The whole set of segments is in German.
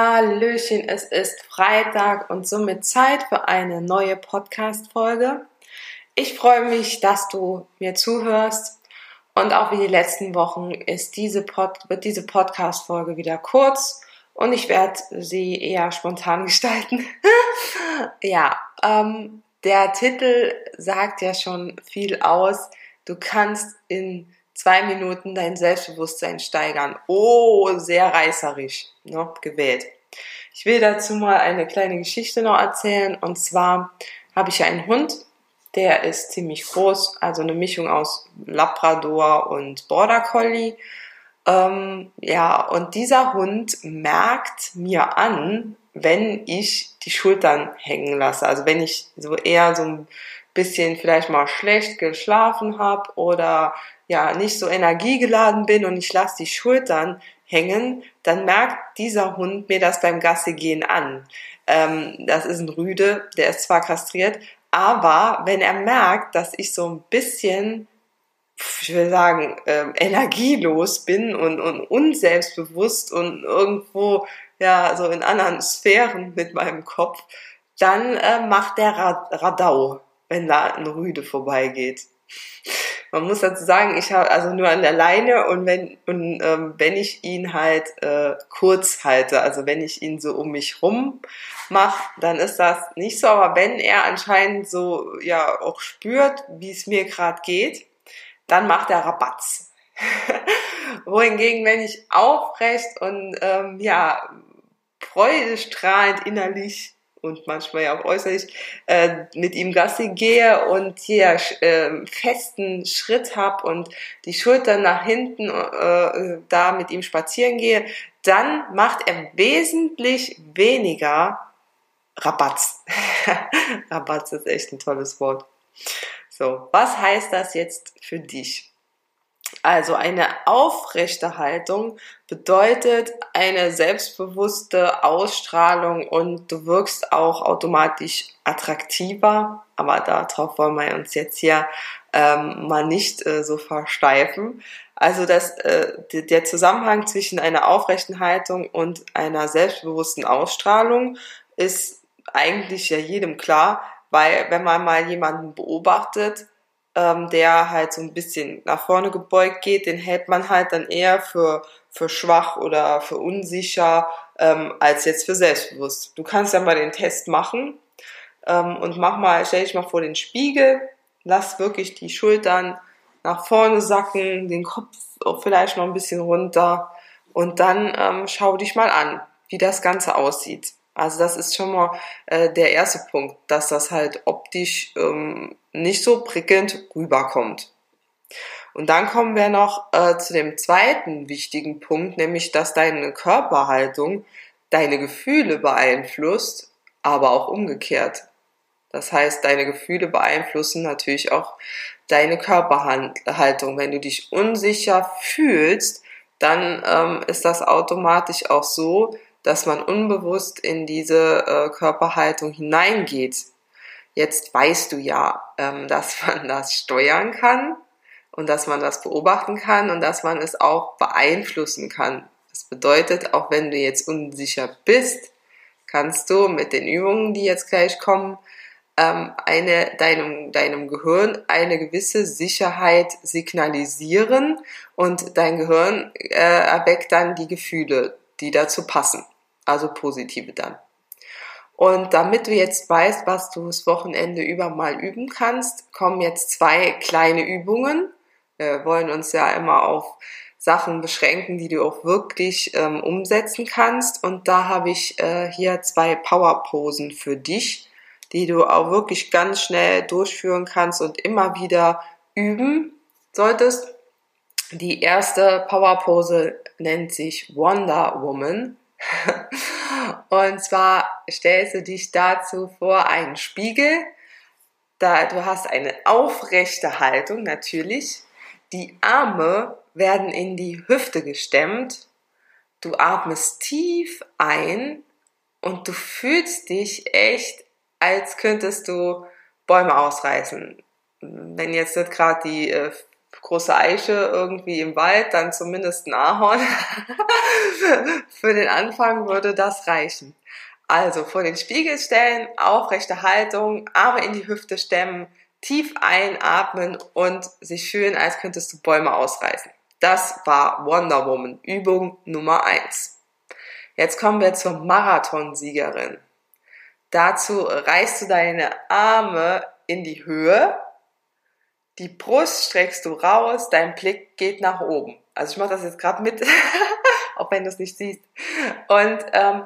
Hallöchen, es ist Freitag und somit Zeit für eine neue Podcast-Folge. Ich freue mich, dass du mir zuhörst und auch wie die letzten Wochen ist diese Pod wird diese Podcast-Folge wieder kurz und ich werde sie eher spontan gestalten. ja, ähm, der Titel sagt ja schon viel aus. Du kannst in zwei Minuten dein Selbstbewusstsein steigern. Oh, sehr reißerisch ne, gewählt. Ich will dazu mal eine kleine Geschichte noch erzählen. Und zwar habe ich einen Hund, der ist ziemlich groß, also eine Mischung aus Labrador und Border Collie. Ähm, ja, und dieser Hund merkt mir an, wenn ich die Schultern hängen lasse. Also wenn ich so eher so ein bisschen vielleicht mal schlecht geschlafen habe oder ja nicht so energiegeladen bin und ich lasse die Schultern hängen, dann merkt dieser Hund mir das beim Gassi gehen an. Ähm, das ist ein Rüde, der ist zwar kastriert, aber wenn er merkt, dass ich so ein bisschen, ich will sagen, ähm, energielos bin und, und unselbstbewusst und irgendwo ja so in anderen Sphären mit meinem Kopf, dann äh, macht der Radau, wenn da ein Rüde vorbeigeht. Man muss dazu sagen, ich habe also nur an der Leine und wenn und ähm, wenn ich ihn halt äh, kurz halte, also wenn ich ihn so um mich rum mache, dann ist das nicht so. Aber wenn er anscheinend so ja auch spürt, wie es mir gerade geht, dann macht er Rabatz. Wohingegen, wenn ich aufrecht und ähm, ja freudestrahlend innerlich und manchmal ja auch äußerlich äh, mit ihm Gassi gehe und hier äh, festen Schritt hab und die Schultern nach hinten äh, da mit ihm spazieren gehe, dann macht er wesentlich weniger Rabatz. Rabatz ist echt ein tolles Wort. So, was heißt das jetzt für dich? Also eine aufrechte Haltung bedeutet eine selbstbewusste Ausstrahlung und du wirkst auch automatisch attraktiver. Aber darauf wollen wir uns jetzt hier ähm, mal nicht äh, so versteifen. Also das, äh, der Zusammenhang zwischen einer aufrechten Haltung und einer selbstbewussten Ausstrahlung ist eigentlich ja jedem klar, weil wenn man mal jemanden beobachtet, ähm, der halt so ein bisschen nach vorne gebeugt geht, den hält man halt dann eher für, für schwach oder für unsicher ähm, als jetzt für selbstbewusst. Du kannst ja mal den Test machen ähm, und mach mal, stell dich mal vor den Spiegel, lass wirklich die Schultern nach vorne sacken, den Kopf vielleicht noch ein bisschen runter und dann ähm, schau dich mal an, wie das Ganze aussieht. Also das ist schon mal äh, der erste Punkt, dass das halt optisch ähm, nicht so prickelnd rüberkommt. Und dann kommen wir noch äh, zu dem zweiten wichtigen Punkt, nämlich dass deine Körperhaltung deine Gefühle beeinflusst, aber auch umgekehrt. Das heißt, deine Gefühle beeinflussen natürlich auch deine Körperhaltung. Wenn du dich unsicher fühlst, dann ähm, ist das automatisch auch so, dass man unbewusst in diese äh, Körperhaltung hineingeht. Jetzt weißt du ja, ähm, dass man das steuern kann und dass man das beobachten kann und dass man es auch beeinflussen kann. Das bedeutet, auch wenn du jetzt unsicher bist, kannst du mit den Übungen, die jetzt gleich kommen, ähm, eine, deinem, deinem Gehirn eine gewisse Sicherheit signalisieren und dein Gehirn äh, erweckt dann die Gefühle, die dazu passen also positive dann. Und damit du jetzt weißt, was du das Wochenende über mal üben kannst, kommen jetzt zwei kleine Übungen. Wir wollen uns ja immer auf Sachen beschränken, die du auch wirklich ähm, umsetzen kannst. Und da habe ich äh, hier zwei Powerposen für dich, die du auch wirklich ganz schnell durchführen kannst und immer wieder üben solltest. Die erste Powerpose nennt sich Wonder Woman Und zwar stellst du dich dazu vor einen Spiegel. Da, du hast eine aufrechte Haltung natürlich. Die Arme werden in die Hüfte gestemmt. Du atmest tief ein und du fühlst dich echt, als könntest du Bäume ausreißen. Wenn jetzt nicht gerade die äh, große Eiche irgendwie im Wald, dann zumindest ein Ahorn. Für den Anfang würde das reichen. Also vor den Spiegel stellen, aufrechte Haltung, Arme in die Hüfte stemmen, tief einatmen und sich fühlen, als könntest du Bäume ausreißen. Das war Wonder Woman, Übung Nummer eins. Jetzt kommen wir zur Marathonsiegerin. Dazu reißt du deine Arme in die Höhe, die Brust streckst du raus, dein Blick geht nach oben. Also ich mache das jetzt gerade mit, auch wenn du es nicht siehst. Und ähm,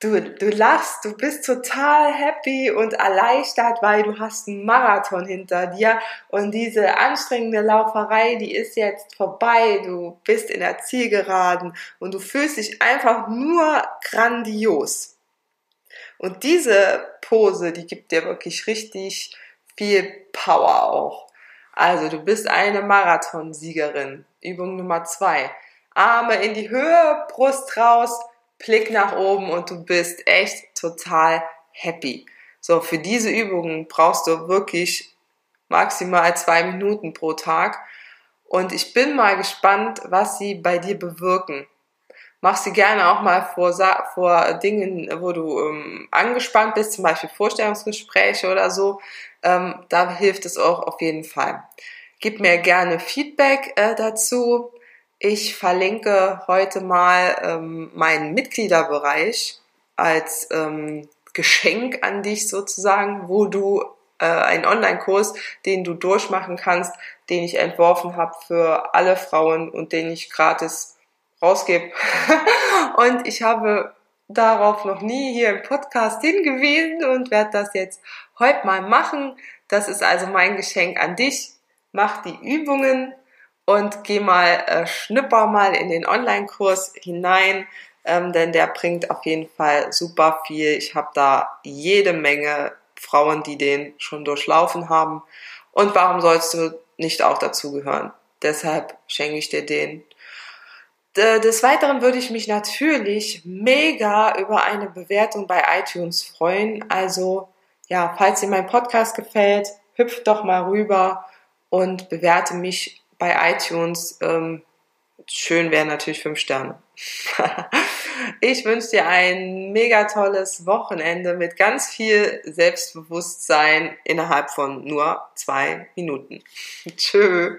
du, du lachst, du bist total happy und erleichtert, weil du hast einen Marathon hinter dir und diese anstrengende Lauferei, die ist jetzt vorbei. Du bist in der Zielgeraden und du fühlst dich einfach nur grandios. Und diese Pose, die gibt dir wirklich richtig viel Power auch. Also, du bist eine Marathonsiegerin. Übung Nummer zwei. Arme in die Höhe, Brust raus, Blick nach oben und du bist echt total happy. So, für diese Übungen brauchst du wirklich maximal zwei Minuten pro Tag. Und ich bin mal gespannt, was sie bei dir bewirken. Mach sie gerne auch mal vor, vor Dingen, wo du ähm, angespannt bist, zum Beispiel Vorstellungsgespräche oder so. Ähm, da hilft es auch auf jeden Fall. Gib mir gerne Feedback äh, dazu. Ich verlinke heute mal ähm, meinen Mitgliederbereich als ähm, Geschenk an dich sozusagen, wo du äh, einen Online-Kurs, den du durchmachen kannst, den ich entworfen habe für alle Frauen und den ich gratis rausgebe. und ich habe darauf noch nie hier im Podcast hingewiesen und werde das jetzt heute mal machen. Das ist also mein Geschenk an dich. Mach die Übungen und geh mal, äh, schnipper mal in den Online-Kurs hinein, ähm, denn der bringt auf jeden Fall super viel. Ich habe da jede Menge Frauen, die den schon durchlaufen haben. Und warum sollst du nicht auch dazugehören? Deshalb schenke ich dir den des Weiteren würde ich mich natürlich mega über eine Bewertung bei iTunes freuen. Also ja, falls dir mein Podcast gefällt, hüpf doch mal rüber und bewerte mich bei iTunes. Ähm, schön wären natürlich fünf Sterne. ich wünsche dir ein mega tolles Wochenende mit ganz viel Selbstbewusstsein innerhalb von nur zwei Minuten. Tschö.